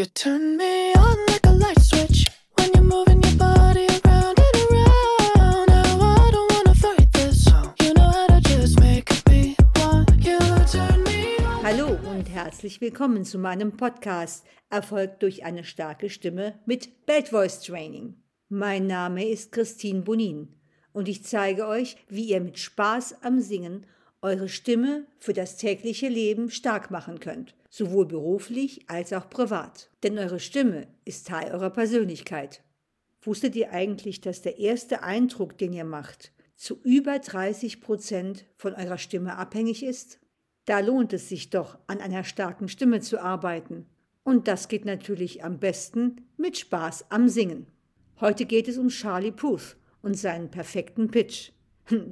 You turn me on like a light switch when you're moving your body around and around. Now I don't wanna fight this. You know how to just make me want you. Turn me on. Hallo und herzlich willkommen zu meinem Podcast Erfolg durch eine starke Stimme mit Bad Voice Training. Mein Name ist Christine Bonin und ich zeige euch, wie ihr mit Spaß am Singen eure Stimme für das tägliche Leben stark machen könnt, sowohl beruflich als auch privat. Denn eure Stimme ist Teil eurer Persönlichkeit. Wusstet ihr eigentlich, dass der erste Eindruck, den ihr macht, zu über 30 Prozent von eurer Stimme abhängig ist? Da lohnt es sich doch, an einer starken Stimme zu arbeiten. Und das geht natürlich am besten mit Spaß am Singen. Heute geht es um Charlie Puth und seinen perfekten Pitch.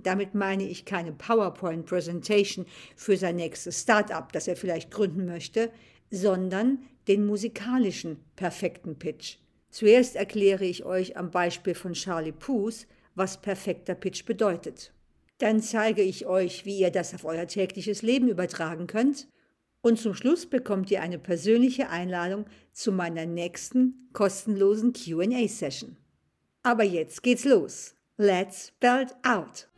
Damit meine ich keine PowerPoint-Präsentation für sein nächstes Start-up, das er vielleicht gründen möchte, sondern den musikalischen perfekten Pitch. Zuerst erkläre ich euch am Beispiel von Charlie Puth, was perfekter Pitch bedeutet. Dann zeige ich euch, wie ihr das auf euer tägliches Leben übertragen könnt. Und zum Schluss bekommt ihr eine persönliche Einladung zu meiner nächsten kostenlosen QA-Session. Aber jetzt geht's los. Let's belt out.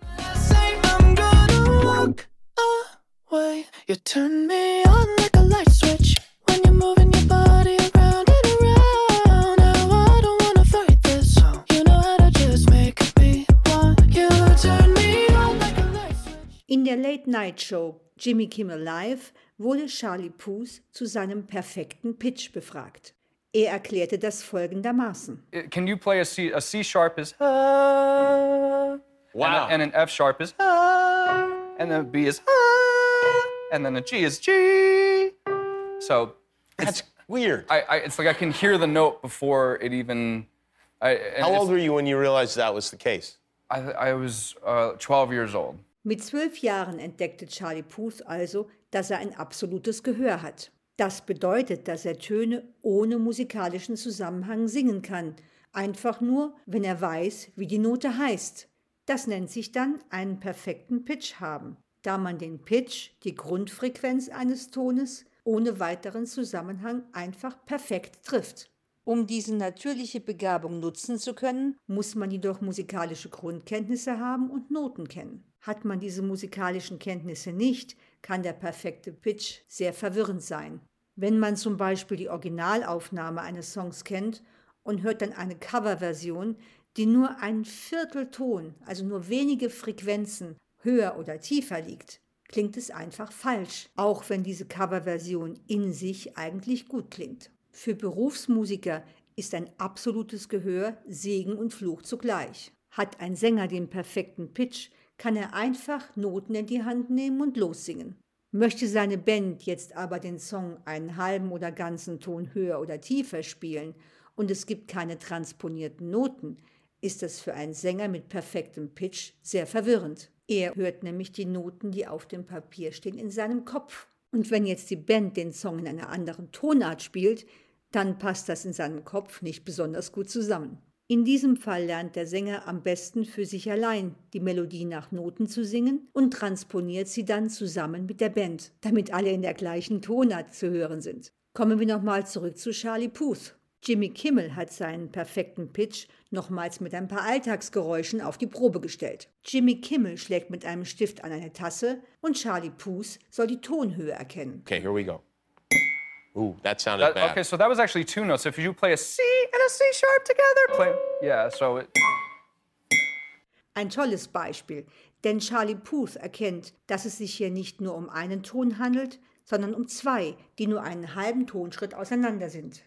In der Late Night Show Jimmy Kimmel Live wurde Charlie Puth zu seinem perfekten Pitch befragt. Er erklärte das folgendermaßen. Uh, Can you play a C? A C sharp is ah, Wow. and, a- and an F sharp is ah, and then a B is ah, and then a G is G. So That's weird. I, I, it's like I can hear the note before it even. I, and How old were you when you realized that was the case? I, I was uh, 12 years old. Mit zwölf Jahren entdeckte Charlie Puth also, dass er ein absolutes Gehör hat. Das bedeutet, dass er Töne ohne musikalischen Zusammenhang singen kann, einfach nur, wenn er weiß, wie die Note heißt. Das nennt sich dann einen perfekten Pitch haben, da man den Pitch, die Grundfrequenz eines Tones, ohne weiteren Zusammenhang einfach perfekt trifft. Um diese natürliche Begabung nutzen zu können, muss man jedoch musikalische Grundkenntnisse haben und Noten kennen. Hat man diese musikalischen Kenntnisse nicht, kann der perfekte Pitch sehr verwirrend sein. Wenn man zum Beispiel die Originalaufnahme eines Songs kennt und hört dann eine Coverversion, die nur einen Viertelton, also nur wenige Frequenzen höher oder tiefer liegt, klingt es einfach falsch, auch wenn diese Coverversion in sich eigentlich gut klingt. Für Berufsmusiker ist ein absolutes Gehör Segen und Fluch zugleich. Hat ein Sänger den perfekten Pitch, kann er einfach Noten in die Hand nehmen und lossingen. Möchte seine Band jetzt aber den Song einen halben oder ganzen Ton höher oder tiefer spielen und es gibt keine transponierten Noten, ist das für einen Sänger mit perfektem Pitch sehr verwirrend. Er hört nämlich die Noten, die auf dem Papier stehen, in seinem Kopf. Und wenn jetzt die Band den Song in einer anderen Tonart spielt, dann passt das in seinem Kopf nicht besonders gut zusammen. In diesem Fall lernt der Sänger am besten für sich allein die Melodie nach Noten zu singen und transponiert sie dann zusammen mit der Band, damit alle in der gleichen Tonart zu hören sind. Kommen wir nochmal zurück zu Charlie Puth. Jimmy Kimmel hat seinen perfekten Pitch nochmals mit ein paar Alltagsgeräuschen auf die Probe gestellt. Jimmy Kimmel schlägt mit einem Stift an eine Tasse und Charlie Puth soll die Tonhöhe erkennen. Okay, here we go. Ooh, that sounded That- bad. okay, so that was actually two notes. If you play a C and a C sharp together, play. Yeah, so it, Ein tolles Beispiel, denn Charlie Puth erkennt, dass es sich hier nicht nur um einen Ton handelt, sondern um zwei, die nur einen halben Tonschritt auseinander sind.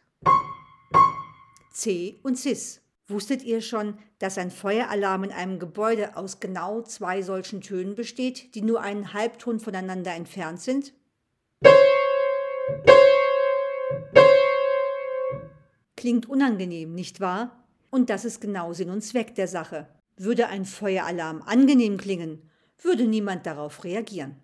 C und Cis. Wusstet ihr schon, dass ein Feueralarm in einem Gebäude aus genau zwei solchen Tönen besteht, die nur einen Halbton voneinander entfernt sind? Klingt unangenehm, nicht wahr? Und das ist genau Sinn und Zweck der Sache. Würde ein Feueralarm angenehm klingen, würde niemand darauf reagieren.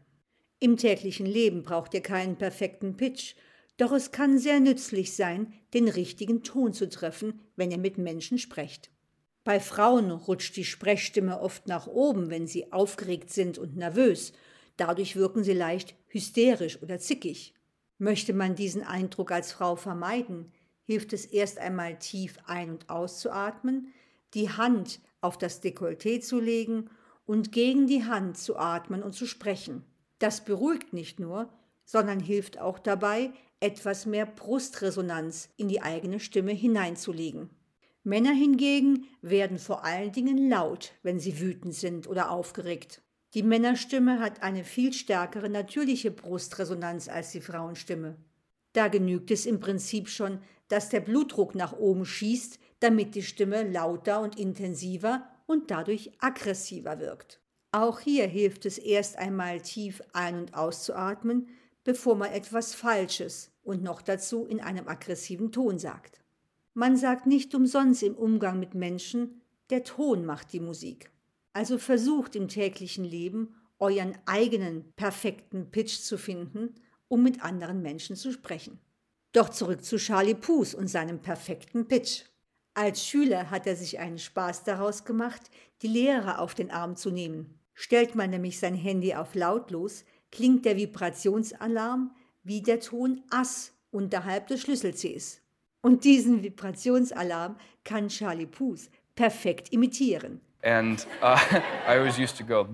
Im täglichen Leben braucht ihr keinen perfekten Pitch, doch es kann sehr nützlich sein, den richtigen Ton zu treffen, wenn ihr mit Menschen sprecht. Bei Frauen rutscht die Sprechstimme oft nach oben, wenn sie aufgeregt sind und nervös. Dadurch wirken sie leicht hysterisch oder zickig. Möchte man diesen Eindruck als Frau vermeiden, hilft es erst einmal tief ein- und auszuatmen, die Hand auf das Dekolleté zu legen und gegen die Hand zu atmen und zu sprechen. Das beruhigt nicht nur, sondern hilft auch dabei, etwas mehr Brustresonanz in die eigene Stimme hineinzulegen. Männer hingegen werden vor allen Dingen laut, wenn sie wütend sind oder aufgeregt. Die Männerstimme hat eine viel stärkere natürliche Brustresonanz als die Frauenstimme. Da genügt es im Prinzip schon, dass der Blutdruck nach oben schießt, damit die Stimme lauter und intensiver und dadurch aggressiver wirkt. Auch hier hilft es erst einmal tief ein- und auszuatmen, bevor man etwas Falsches und noch dazu in einem aggressiven Ton sagt. Man sagt nicht umsonst im Umgang mit Menschen, der Ton macht die Musik. Also versucht im täglichen Leben euren eigenen perfekten Pitch zu finden um mit anderen Menschen zu sprechen. Doch zurück zu Charlie Puth und seinem perfekten Pitch. Als Schüler hat er sich einen Spaß daraus gemacht, die Lehrer auf den Arm zu nehmen. Stellt man nämlich sein Handy auf lautlos, klingt der Vibrationsalarm wie der Ton Ass unterhalb des Schlüssel-Cs. Und diesen Vibrationsalarm kann Charlie Puth perfekt imitieren. And uh, I always used to go,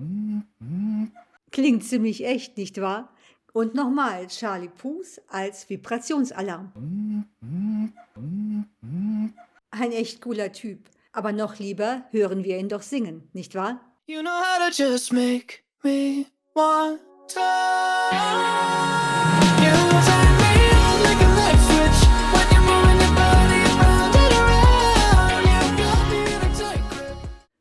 Klingt ziemlich echt, nicht wahr? Und nochmal Charlie Puth als Vibrationsalarm. Ein echt cooler Typ. Aber noch lieber hören wir ihn doch singen, nicht wahr? You know how to just make me want to.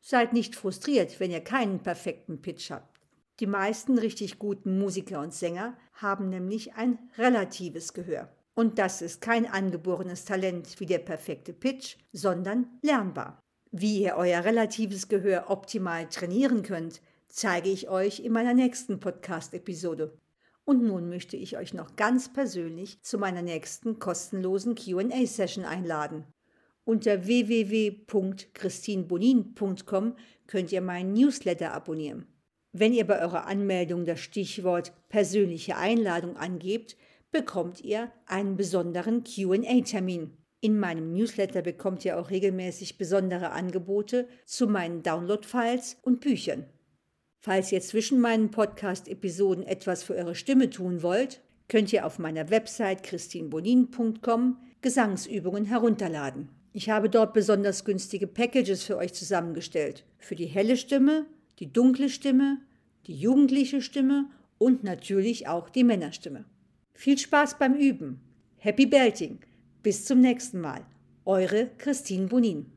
Seid nicht frustriert, wenn ihr keinen perfekten Pitch habt. Die meisten richtig guten Musiker und Sänger haben nämlich ein relatives Gehör. Und das ist kein angeborenes Talent wie der perfekte Pitch, sondern lernbar. Wie ihr euer relatives Gehör optimal trainieren könnt, zeige ich euch in meiner nächsten Podcast-Episode. Und nun möchte ich euch noch ganz persönlich zu meiner nächsten kostenlosen QA-Session einladen. Unter www.christinbonin.com könnt ihr meinen Newsletter abonnieren. Wenn ihr bei eurer Anmeldung das Stichwort persönliche Einladung angebt, bekommt ihr einen besonderen QA-Termin. In meinem Newsletter bekommt ihr auch regelmäßig besondere Angebote zu meinen Download-Files und Büchern. Falls ihr zwischen meinen Podcast-Episoden etwas für eure Stimme tun wollt, könnt ihr auf meiner Website christinbonin.com Gesangsübungen herunterladen. Ich habe dort besonders günstige Packages für euch zusammengestellt. Für die helle Stimme, die dunkle Stimme, die jugendliche Stimme und natürlich auch die Männerstimme. Viel Spaß beim Üben. Happy Belting. Bis zum nächsten Mal. Eure Christine Bonin.